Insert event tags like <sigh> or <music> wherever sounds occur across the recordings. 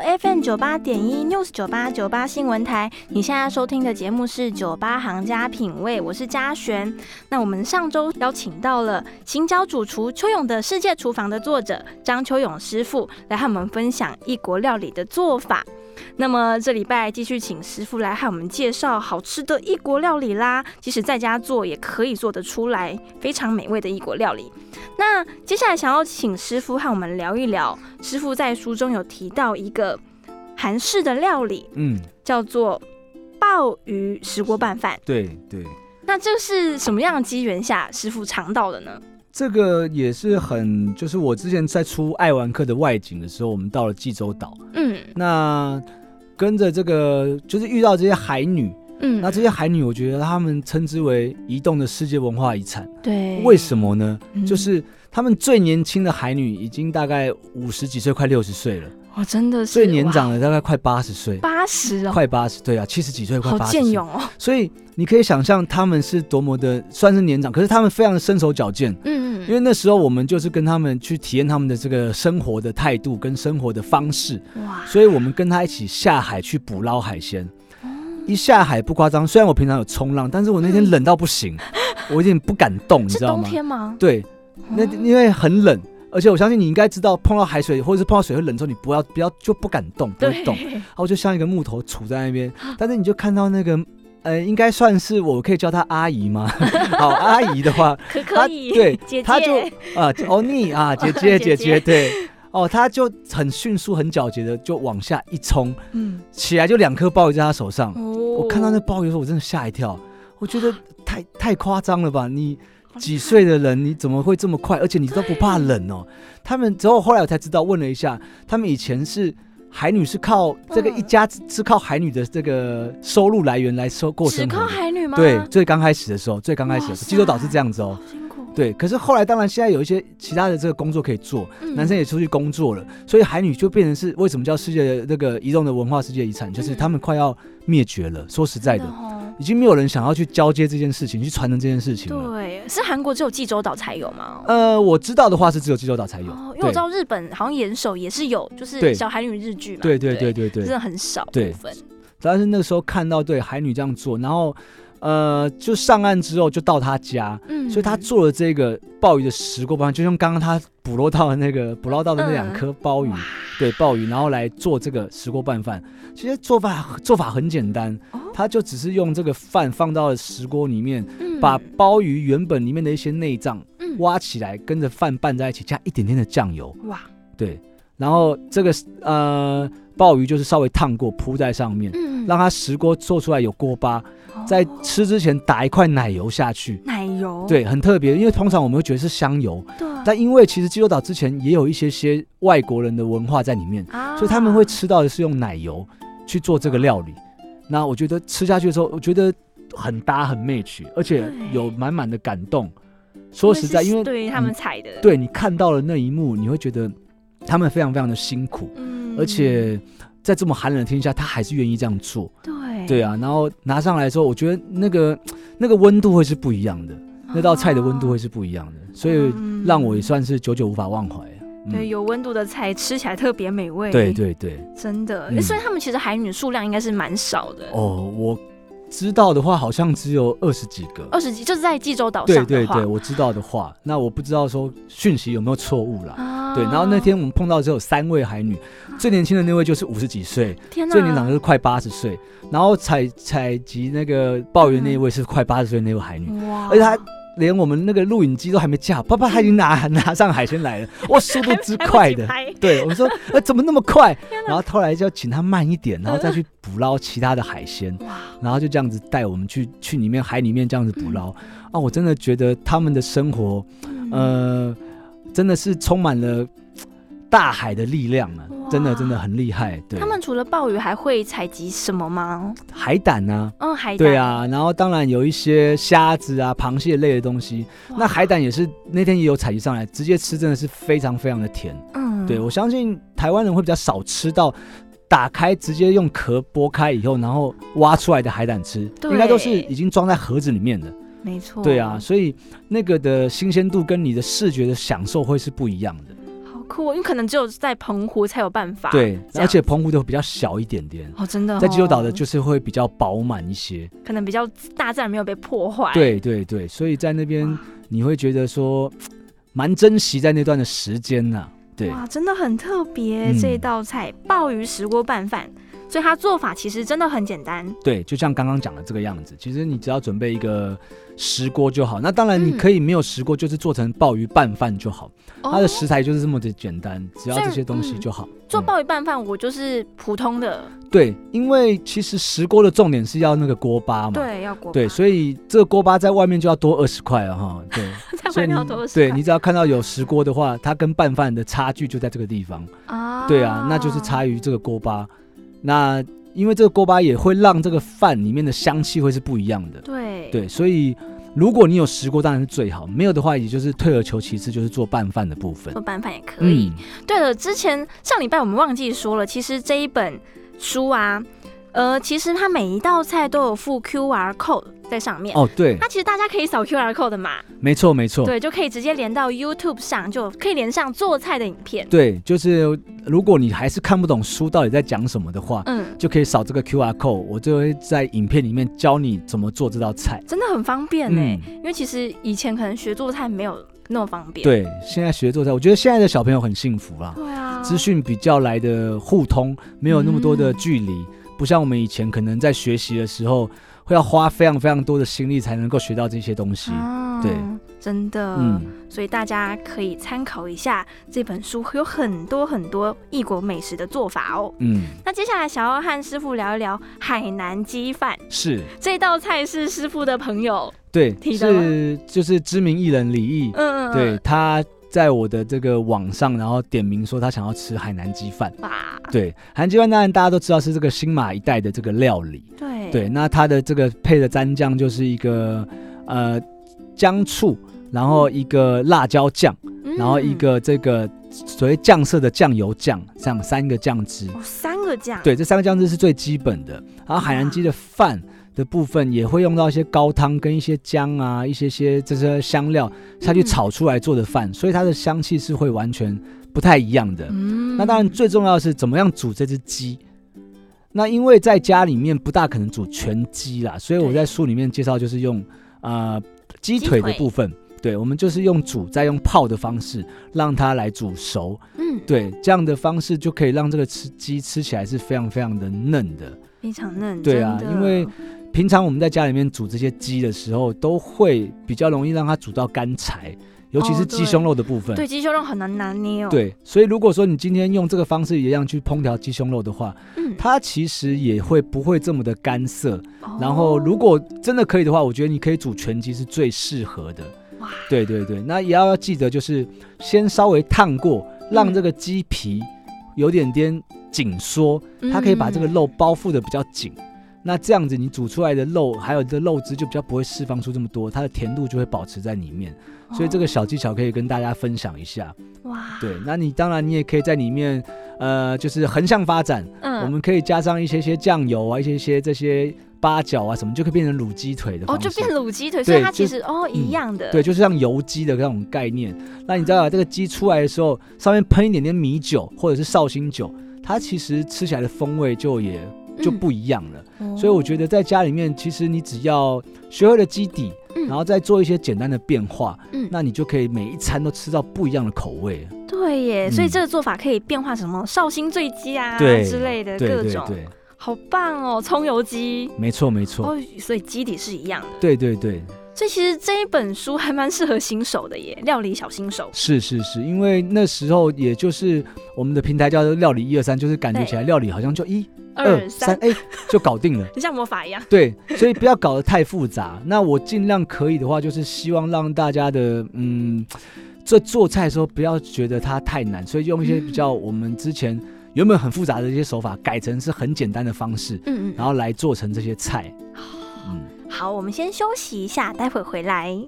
FM 九八点一 News 九八九八新闻台。你现在收听的节目是《九八行家品味》，我是嘉璇。那我们上周邀请到了行脚主厨邱勇的世界厨房的作者张秋勇师傅，来和我们分享异国料理的做法。那么这礼拜继续请师傅来和我们介绍好吃的异国料理啦，即使在家做也可以做得出来，非常美味的异国料理。那接下来想要请师傅和我们聊一聊，师傅在书中有提到一个韩式的料理，嗯，叫做鲍鱼石锅拌饭。对对，那这是什么样的机缘下师傅尝到的呢？这个也是很，就是我之前在出爱玩客的外景的时候，我们到了济州岛，嗯。那跟着这个就是遇到这些海女，嗯，那这些海女，我觉得她们称之为移动的世界文化遗产。对，为什么呢？嗯。就是她们最年轻的海女已经大概五十几岁，快六十岁了，哦，真的是最年长的大概快八十岁，八十哦，快八十，对啊，七十几岁，快好八十好。健勇哦，所以你可以想象他们是多么的算是年长，可是他们非常的身手矫健。嗯嗯因为那时候我们就是跟他们去体验他们的这个生活的态度跟生活的方式，哇，所以我们跟他一起下海去捕捞海鲜。哦一下海不夸张，虽然我平常有冲浪，但是我那天冷到不行，我有点不敢动，你知道吗？天吗？对，那哦因为很冷，而且我相信你应该知道，碰到海水或者是碰到水会冷之后，你不要不要就不敢动，不会动，然后就像一个木头杵在那边，<laughs> 但是你就看到那个。呃，应该算是我可以叫她阿姨吗？<laughs> 好，阿姨的话，可可她以，对姐她就姐，啊，欧尼啊，<laughs> 姐姐姐姐姐姐，对，哦，她就很迅速、很皎洁的就往下一冲，嗯，起来就两颗鲍鱼在她手上。哦，我看到那鲍鱼的时候，我真的吓一跳，我觉得 <gasps> 太太夸张了吧？你几岁的人，你怎么会这么快？而且你都不怕冷哦？他们之后后来我才知道，问了一下，他们以前是。海女是靠这个嗯一家是靠海女的这个收入来源来收过生活的。海女吗？对，最刚开始的时候，最刚开始的时候，济州岛是这样子哦。对，可是后来当然现在有一些其他的这个工作可以做，嗯男生也出去工作了，所以海女就变成是为什么叫世界的那个移动的文化世界遗产，就是嗯他们快要灭绝了。说实在的，哦已经没有人想要去交接这件事情，去传承这件事情了。对，是韩国只有济州岛才有吗？呃，我知道的话是只有济州岛才有，哦，因为我知道日本好像岩手也是有，就是对小海女日剧嘛。对对对对对对真的很少部分。但是那个时候看到对海女这样做，然后呃，就上岸之后就到他家，嗯所以他做了这个鲍鱼的石锅拌饭，就像刚刚他捕捞到的那个捕捞到的那两颗鲍鱼，哇对鲍鱼，然后来做这个石锅拌饭。其实做法做法很简单，哦他就只是用这个饭放到了石锅里面，嗯。把鲍鱼原本里面的一些内脏嗯。挖起来，跟着饭拌在一起，加一点点的酱油，哇，对，然后这个呃鲍鱼就是稍微烫过铺在上面，嗯。让它石锅做出来有锅巴，在哦吃之前打一块奶油下去。奶油，对，很特别，因为通常我们会觉得是香油，对，但因为其实济州岛之前也有一些些外国人的文化在里面，啊。所以他们会吃到的是用奶油去做这个料理。那我觉得吃下去的时候，我觉得很搭很 match，而且有满满的感动。说实在，因为对于他们你采的，，对你看到了那一幕，你会觉得他们非常非常的辛苦，嗯。而且在这么寒冷的天气下，他还是愿意这样做。对。对啊，然后拿上来之后，我觉得那个那个温度会是不一样的，那道菜的温度会是不一样的，所以嗯。让我也算是久久无法忘怀。嗯。对有温度的菜吃起来特别美味，对，对对，真的，嗯。所以他们其实海女数量应该是蛮少的，哦，我知道的话好像只有二十几个。二十几，就是在济州岛对上对对对，我知道的话，那我不知道说讯息有没有错误啦。啊。对，然后那天我们碰到只有三位海女，最年轻的那位就是五十几岁，天哪，最年长的是快八十岁，然后采采集那个鲍鱼那一位是快八十岁的那位海女，哇，而且她连我们那个录影机都还没架，爸爸他已经拿拿上海鲜来了，<laughs> 哇，速度之快的。对，我们说，呃，怎么那么快？<laughs> 然后后来就要请他慢一点，然后再去捕捞其他的海鲜，哇，然后就这样子带我们去去里面海里面这样子捕捞。嗯啊，我真的觉得他们的生活，呃，真的是充满了大海的力量啊，真的真的很厉害。对，他们除了鲍鱼还会采集什么吗？海胆啊，嗯，海胆。对，啊，然后当然有一些虾子啊、螃蟹类的东西。那海胆也是那天也有采集上来，直接吃真的是非常非常的甜。嗯，对我相信台湾人会比较少吃到。打开直接用壳剥开以后，然后挖出来的海胆吃，应该都是已经装在盒子里面的。没错。对啊，，所以那个的新鲜度跟你的视觉的享受会是不一样的。好酷、哦，因为可能只有在澎湖才有办法。对，而且澎湖的比较小一点点，哦，真的、哦，在济州岛的就是会比较饱满一些。可能比较大自然没有被破坏。，对对对，所以在那边你会觉得说，蛮珍惜在那段的时间呐、对，哇，真的很特别、嗯这一道菜鲍鱼石锅拌饭，所以它做法其实真的很简单。对，就像刚刚讲的这个样子，其实你只要准备一个石锅就好。那当然嗯你可以没有石锅，就是做成鲍鱼拌饭就好。它的哦食材就是这么的简单，只要这些东西嗯就好。做嗯鲍鱼拌饭，我就是普通的，对，因为其实石锅的重点是要那个锅巴嘛。对，要锅巴对，所以这个锅巴在外面就要多二十块了哈。对，<laughs> 在外所以你面要多少？对你只要看到有石锅的话，它跟拌饭的差距就在这个地方。啊，对啊，那就是差于这个锅巴。那因为这个锅巴也会让这个饭里面的香气会是不一样的。对对，所以如果你有石锅，当然是最好；没有的话，也就是退而求其次，就是做拌饭的部分做。拌饭也可以。嗯，对了，之前上礼拜我们忘记说了，其实这一本书啊，呃，其实它每一道菜都有附 QR code 在上面。哦，对，那其实大家可以扫 QR code 的嘛，没错，没错。对，就可以直接连到 YouTube 上，就可以连上做菜的影片。对，就是如果你还是看不懂书到底在讲什么的话，嗯，就可以扫这个 QR code，我就会在影片里面教你怎么做这道菜。真的很方便呢、嗯因为其实以前可能学做菜没有那么方便。对，现在学做菜，我觉得现在的小朋友很幸福啦，对啊，资讯比较来的互通，没有那么多的嗯距离，不像我们以前可能在学习的时候会要花非常非常多的心力才能够学到这些东西。啊对，真的，嗯，所以大家可以参考一下这本书，有很多很多异国美食的做法哦。嗯，那接下来想要和师傅聊一聊海南鸡饭。是。这道菜，是师傅的朋友，对，是就是知名艺人李毅，嗯，对，他在我的这个网上，然后点名说他想要吃海南鸡饭。哇，对，海南鸡饭当然大家都知道是这个新马一带的这个料理。对对，那它的这个配的蘸酱就是一个呃姜醋，然后一个辣椒酱，嗯然后一个这个所谓酱色的酱油酱，这样三个酱汁。哦三个酱，对，这三个酱汁是最基本的。然后海南鸡的饭的部分也会用到一些高汤跟一些姜啊，一些些这些香料下去嗯炒出来做的饭，所以它的香气是会完全不太一样的。嗯那当然最重要的是怎么样煮这只鸡。那因为在家里面不大可能煮全鸡啦，所以我在书里面介绍就是用啊鸡鸡腿的部分，对我们就是用煮再用泡的方式让它来煮熟，嗯，对这样的方式就可以让这个吃鸡吃起来是非常非常的嫩的。非常嫩，对啊因为平常我们在家里面煮这些鸡的时候，都会比较容易让它煮到干柴，尤其哦是鸡胸肉的部分。对鸡胸肉很难拿捏哦，，对，所以如果说你今天用这个方式一样去烹调鸡胸肉的话，嗯，它其实也会不会这么的干涩。哦然后如果真的可以的话，我觉得你可以煮全鸡是最适合的。哇，对对对，那也要记得就是先稍微烫过，让这个鸡皮有点点紧缩，它可以把这个嗯肉包覆的比较紧。那这样子，你煮出来的肉还有这肉汁就比较不会释放出这么多，它的甜度就会保持在里面。所以这个小技巧可以跟大家分享一下。哦哇，对，那你当然你也可以在里面，呃，就是横向发展，嗯，我们可以加上一些些酱油啊，一些些这些八角啊什么，就可以变成卤鸡腿的哦，就变卤鸡腿，所以它其实哦一样的，对，就是像油鸡的那种概念。那你知道这个鸡出来的时候，上面喷一点点米酒或者是绍兴酒，它其实吃起来的风味就也就嗯不一样了。哦所以我觉得在家里面，其实你只要学会了基底，嗯。然后再做一些简单的变化，嗯。那你就可以每一餐都吃到不一样的口味。对耶，所以嗯这个做法可以变化什么绍兴醉鸡啊之类的各种，对。对，好棒哦，葱油鸡。没错没错，哦，所以基底是一样的，对对对，所以其实这一本书还蛮适合新手的耶，料理小新手。是是是，因为那时候也就是我们的平台叫做料理一二三，就是感觉起来料理好像就一二二三就搞定了。<laughs> 就像魔法一样。对，所以不要搞得太复杂。那我尽量可以的话，就是希望让大家的嗯在做菜的时候不要觉得它太难，所以用一些比较我们之前原本很复杂的一些手法，改成是很简单的方式，嗯嗯，然后来做成这些菜。嗯，好，我们先休息一下，待会回来。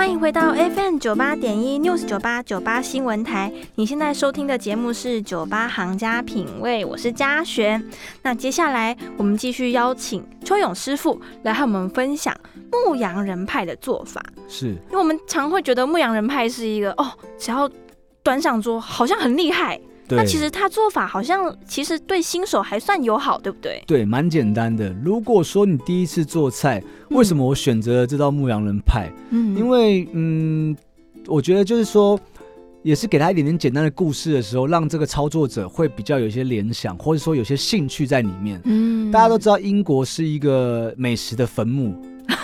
欢迎回到 FM 九八点一 News 九八九八新闻台。你现在收听的节目是酒吧行家品味，我是嘉璇。那接下来我们继续邀请邱勇师傅来和我们分享牧羊人派的做法。是因为我们常会觉得牧羊人派是一个哦，只要端上桌好像很厉害，对那其实他做法好像其实对新手还算友好，对不对？对，蛮简单的。如果说你第一次做菜，为什么我选择了这道牧羊人派？嗯因为嗯，我觉得就是说，也是给他一点点简单的故事的时候，让这个操作者会比较有一些联想，或者说有些兴趣在里面。嗯大家都知道英国是一个美食的坟墓，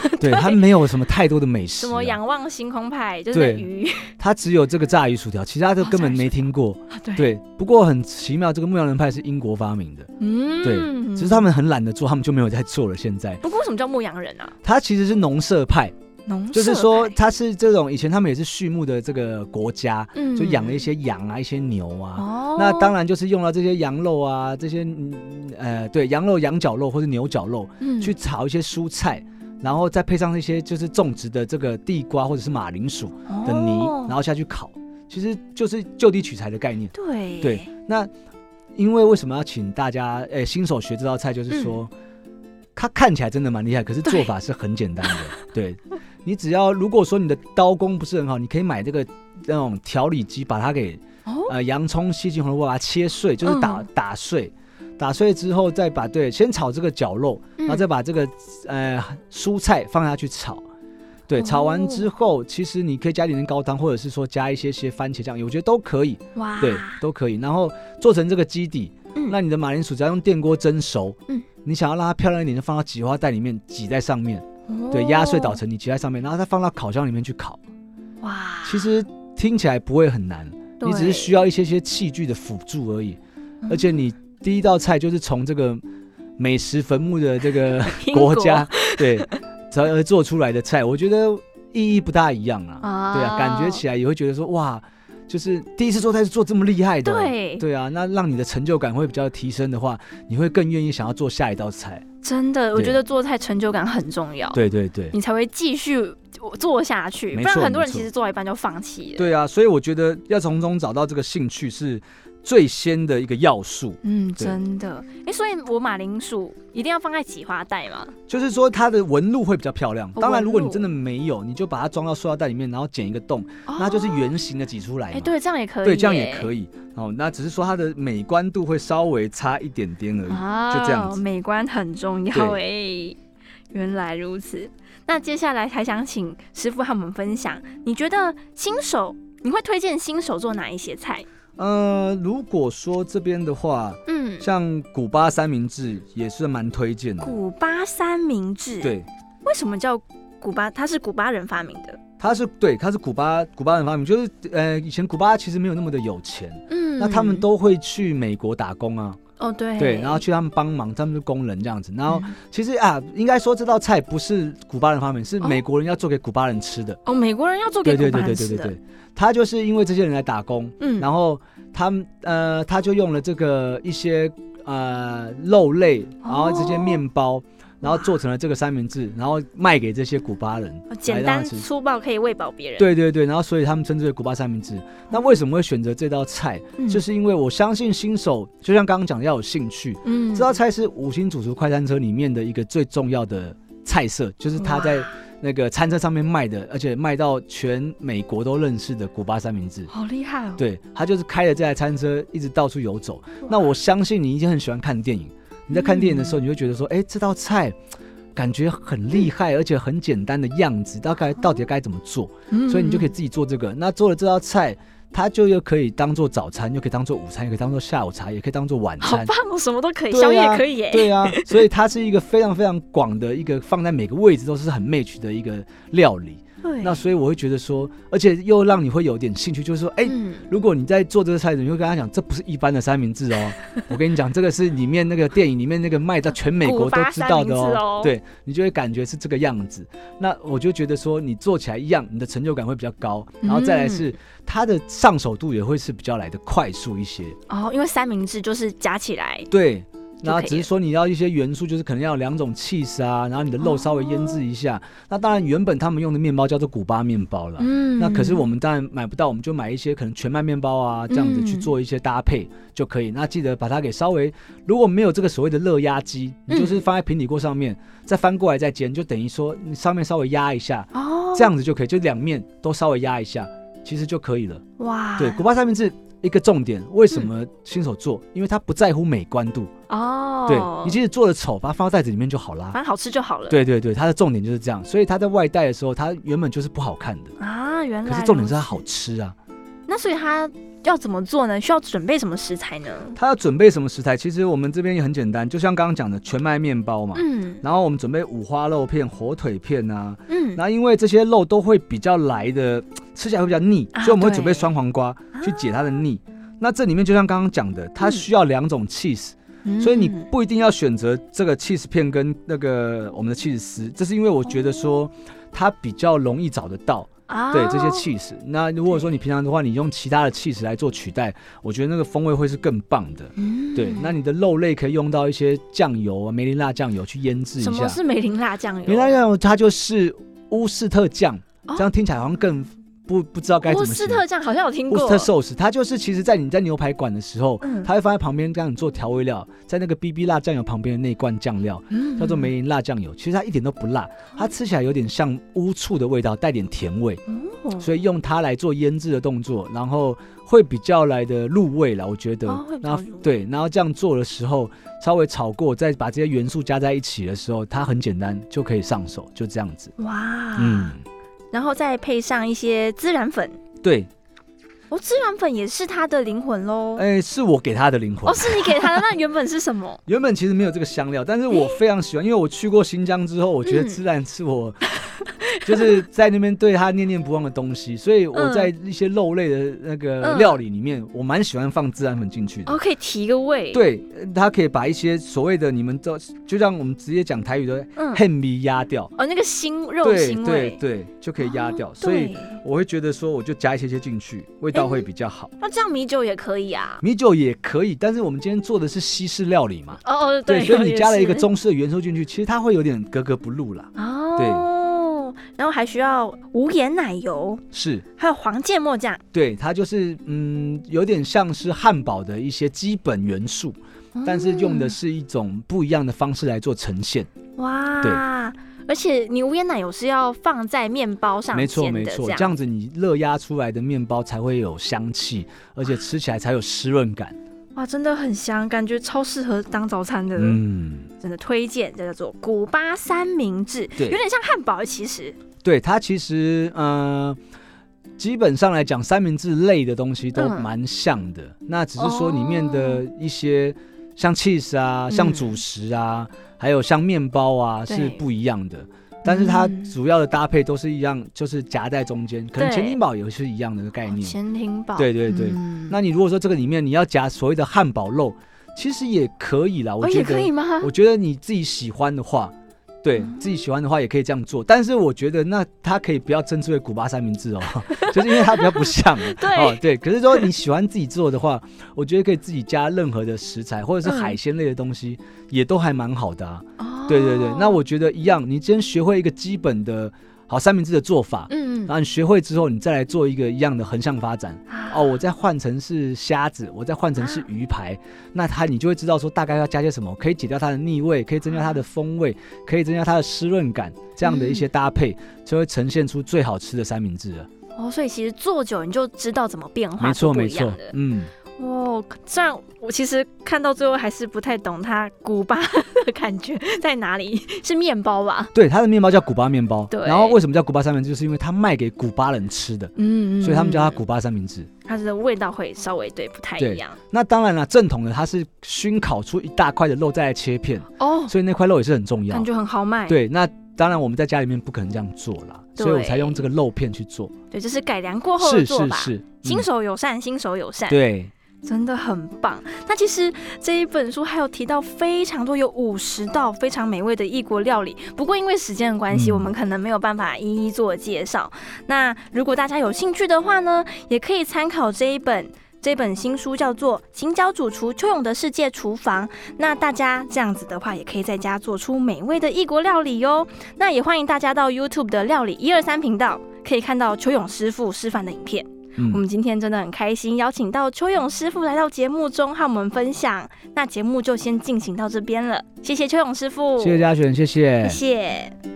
<laughs> 对他没有什么太多的美食、什么啊，仰望星空派，就是鱼，<laughs> 它只有这个炸鱼薯条，其他的哦根本没听过。对，对，不过很奇妙，这个牧羊人派是英国发明的，嗯对只是他们很懒得做，他们就没有在做了。现在不过为什么叫牧羊人啊？他其实是农舍派，农就是说它是这种以前他们也是畜牧的这个国家，嗯就养了一些羊啊、一些牛啊。哦，那当然就是用了这些羊肉啊，这些嗯呃对羊肉、羊角肉或者牛角肉嗯去炒一些蔬菜，然后再配上一些就是种植的这个地瓜或者是马铃薯的泥，哦然后下去烤，其实就是就地取材的概念。对对，那因为为什么要请大家诶、新手学这道菜，就是说。它看起来真的蛮厉害，可是做法是很简单的。<laughs> 对，你只要如果说你的刀工不是很好，你可以买这个那种调理机，把它给哦呃洋葱、西芹、红萝卜把它切碎，就是打、嗯打碎，打碎之后再把对，先炒这个绞肉，然后再嗯把这个呃蔬菜放下去炒。对，炒完之哦后，其实你可以加一点点高汤，或者是说加一些些番茄酱，我觉得都可以。哇，对，都可以。然后做成这个基底，嗯那你的马铃薯只要用电锅蒸熟，嗯你想要让它漂亮一点，就放到挤花袋里面挤在上面，哦对，压碎捣成泥挤在上面，然后再放到烤箱里面去烤。哇，其实听起来不会很难，你只是需要，一些些器具的辅助而已。嗯而且你第一道菜就是从这个美食坟墓的这个 <laughs> 国家，对，才而做出来的菜，我觉得意义不大一样啊。啊。对啊，感觉起来也会觉得说哇，就是第一次做菜是做这么厉害的哦、对。对啊，那让你的成就感会比较提升的话，你会更愿意想要做下一道菜。真的，我觉得做菜成就感很重要，对对对，你才会继续做下去，不然很多人其实做到一半就放弃了。对啊，所以我觉得要从中找到这个兴趣是最先的一个要素。嗯，真的，哎，所以我马铃薯一定要放在挤花袋吗？就是说它的纹路会比较漂亮。哦当然，如果你真的没有，你就把它装到塑料袋里面，然后剪一个洞，那就是圆形的挤出来哎，嘛。对，这样也可以，对，这样也可以以。哦，那只是说它的美观度会稍微差一点点而已，啊，就这样子。美观很重要哎。原来如此，那接下来还想请师傅和我们分享，你觉得新手你会推荐新手做哪一些菜？呃，如果说这边的话，嗯，像古巴三明治也是蛮推荐的。古巴三明治，，对，为什么叫古巴？它是古巴人发明的，它是对，它是古巴古巴人发明，就是呃，以前古巴其实没有那么的有钱，嗯，那他们都会去美国打工啊，哦对。对，然后去他们帮忙，他们是工人这样子。然后嗯。其实啊，应该说这道菜不是古巴人发明，是哦。美国人要做给古巴人吃的。哦，美国人要做给古巴人吃的对对对对人吃的，对，他就是因为这些人来打工，嗯，然后他们呃，他就用了这个一些呃肉类，然后这些面包，然后做成了这个三明治，然后卖给这些古巴人，哦简单粗暴可以喂饱别人，，对对对，然后所以他们称之为古巴三明治。那为什么会选择这道菜？嗯就是因为我相信新手，就像刚刚讲的，要有兴趣。嗯这道菜是五星主厨快餐车里面的一个最重要的菜色，就是他在那个餐车上面卖的，而且卖到全美国都认识的古巴三明治。好厉害哦，对他就是开着这台餐车一直到处游走。那我相信你一定很喜欢看电影，你在看电影的时候，你会觉得说，哎、这道菜感觉很厉害，而且很简单的样子，大概到底该怎么做？嗯所以你就可以自己做这个。那做了这道菜，它就又可以当做早餐，又可以当做午餐，也可以当做下午茶，也可以当做晚餐。好棒哦，什么都可以，宵夜也可以耶，对啊，所以它是一个非常非常广的一个放在每个位置都是很 match 的一个料理。对，那所以我会觉得说，而且又让你会有点兴趣，就是说，哎、嗯，如果你在做这个菜的，你会跟他讲，这不是一般的三明治哦，<laughs> 我跟你讲，这个是里面那个电影里面那个卖到全美国都知道的哦 <laughs> 对你就会感觉是这个样子。那我就觉得说，你做起来一样，你的成就感会比较高，然后再来是它的上手度也会是比较来的快速一些。哦，因为三明治就是夹起来，对。然后就可以只是说你要一些元素，就是可能要有两种 cheese 啊，然后你的肉稍微腌制一下。那当然，原本他们用的面包叫做古巴面包了。嗯那可是我们当然买不到，我们就买一些可能全麦面包啊，这样子去嗯做一些搭配就可以。那记得把它给稍微，如果没有这个所谓的热压机，你就是放在平底锅上面，再翻过来再煎，就等于说你上面稍微压一下，哦，这样子就可以，就两面都稍微压一下，其实就可以了。哇，对，古巴三明治一个重点，为什么新手做？因为他不在乎美观度，哦，对你即使做的丑，把它放到袋子里面就好啦反。正好吃就好了。对对对，它的重点就是这样，所以它在外带的时候，它原本就是不好看的，啊，原来可是重点是它好。吃啊。那所以它要怎么做呢？需要准备什么食材呢？它要准备什么食材？其实我们这边也很简单，就像刚刚讲的全麦面包嘛，嗯然后我们准备五花肉片、火腿片啊。嗯，那因为这些肉都会比较来的，吃起来会比较腻，啊所以我们会准备酸黄瓜去解它的腻。那这里面就像刚刚讲的，它需要两种 cheese，、嗯所以你不一定要选择这个 cheese 片跟那个我们的 cheese 丝，这是因为我觉得说它比较容易找得到。啊对这些 cheese，那如果说你平常的话，你用其他的 cheese 来做取代，我觉得那个风味会是更棒的。嗯对，那你的肉类可以用到一些酱油啊，梅林辣酱油去腌制一下。什么是梅林辣酱油？梅林辣酱油它就是乌斯特酱，哦这样听起来好像更不不知道该怎乌么形容。斯特酱好像有听乌斯过。特寿司，它就是其实，在你在牛排馆的时候，嗯它会放在旁边让你做调味料，在那个 BB 辣酱油旁边的那一罐酱料嗯叫做梅林辣酱油，其实它一点都不辣，它吃起来有点像乌醋的味道，带点甜味。哦所以用它来做腌制的动作，然后会比较来的入味了，我觉得。哦会比较然后入味对，然后这样做的时候，稍微炒过，再把这些元素加在一起的时候，它很简单就可以上手，就这样子。哇，嗯，然后再配上一些孜然粉。对，哦，孜然粉也是它的灵魂喽。哎，是我给它的灵魂哦，。是你给它的，那原本是什么？<laughs> 原本其实没有这个香料，但是我非常喜欢，因为我去过新疆之后，我觉得嗯孜然是我 <laughs> 就是在那边对他念念不忘的东西，所以我嗯在一些肉类的那个嗯料理里面，我蛮喜欢放孜然粉进去的。哦，可以提个味。，对，呃它可以把一些所谓的你们都就像我们直接讲台语的嗯，恨味压掉，哦，那个腥肉对腥味，对对，就可以压掉。哦所以对我会觉得说，我就加一些些进去，味道会比较好。那这样米酒也可以啊。米酒也可以，但是我们今天做的是西式料理嘛，哦哦，对，所以你加了一个中式的元素进去，其实它会有点格格不入啦。哦，对然后还需要无盐奶油，是，还有黄芥末酱，对，它就是嗯，有点像是汉堡的一些基本元素，但是用的嗯是一种不一样的方式来做呈现。哇，对而且你无盐奶油是要放在面包上没错没错，这这样子你热压出来的面包才会有香气，而且吃起来才有湿润感。哇，真的很香，感觉超适合当早餐的，嗯，真的推荐，这叫做古巴三明治，对。有点像汉堡，其实，对，它其实呃，基本上来讲，三明治类的东西都嗯。蛮像的。那只是说里面的一些像 cheese 啊、像嗯。主食啊，还有像面包啊是不一样的。但是它嗯主要的搭配都是一样，就是夹在中间，可能对潜艇堡也是一样的概念。潜艇堡，对对对嗯那你如果说这个里面你要夹所谓的汉堡肉，其实也可以啦。我哦觉得，也可以吗？我觉得你自己喜欢的话，对嗯自己喜欢的话也可以这样做。但是我觉得那它可以不要称之为古巴三明治哦，就是因为它比较不像。<laughs> 对哦对。可是说你喜欢自己做的话，我觉得可以自己加任何的食材或者是嗯海鲜类的东西，也都还蛮好的啊。哦对对对，那我觉得一样，你先学会一个基本的好三明治的做法。嗯然后你学会之后，你再来做一个一样的横向发展。哦，我再换成是虾子，我再换成是鱼排，那它你就会知道说大概要加些什么，可以解掉它的腻味，可以增加它的风味，可以增加它的湿润感，这样的一些搭配，就会呈现出最好吃的三明治了。哦，所以其实做久你就知道怎么变化，没错不没错嗯，哦，虽然我其实看到最后还是不太懂它古巴的感觉在哪里，是面包吧？对，它的面包叫古巴面包，对然后为什么叫古巴三明治？就是因为它卖给古巴人吃的，嗯所以他们叫它嗯古巴三明治。它的味道会稍微对不太一样那当然了，正统的它是熏烤出一大块的肉再来切片，哦，所以那块肉也是很重要感。觉很豪迈。，对，那当然我们在家里面不可能这样做啦，所以我才用这个肉片去做。对，这是改良过后的是做法。是是，新嗯手友善，新手友善。对，真的很棒。那其实这一本书还有提到非常多，有五十道非常美味的异国料理。不过因为时间的关系，嗯我们可能没有办法一一做介绍。那如果大家有兴趣的话呢，也可以参考这一本。这本新书叫做《青椒主厨邱勇的世界厨房》，那大家这样子的话，也可以在家做出美味的异国料理哟。那也欢迎大家到 YouTube 的料理一二三频道，可以看到邱勇师傅示范的影片。嗯我们今天真的很开心，邀请到邱勇师傅来到节目中和我们分享。那节目就先进行到这边了，谢谢邱勇师傅，谢谢嘉璇，谢谢谢谢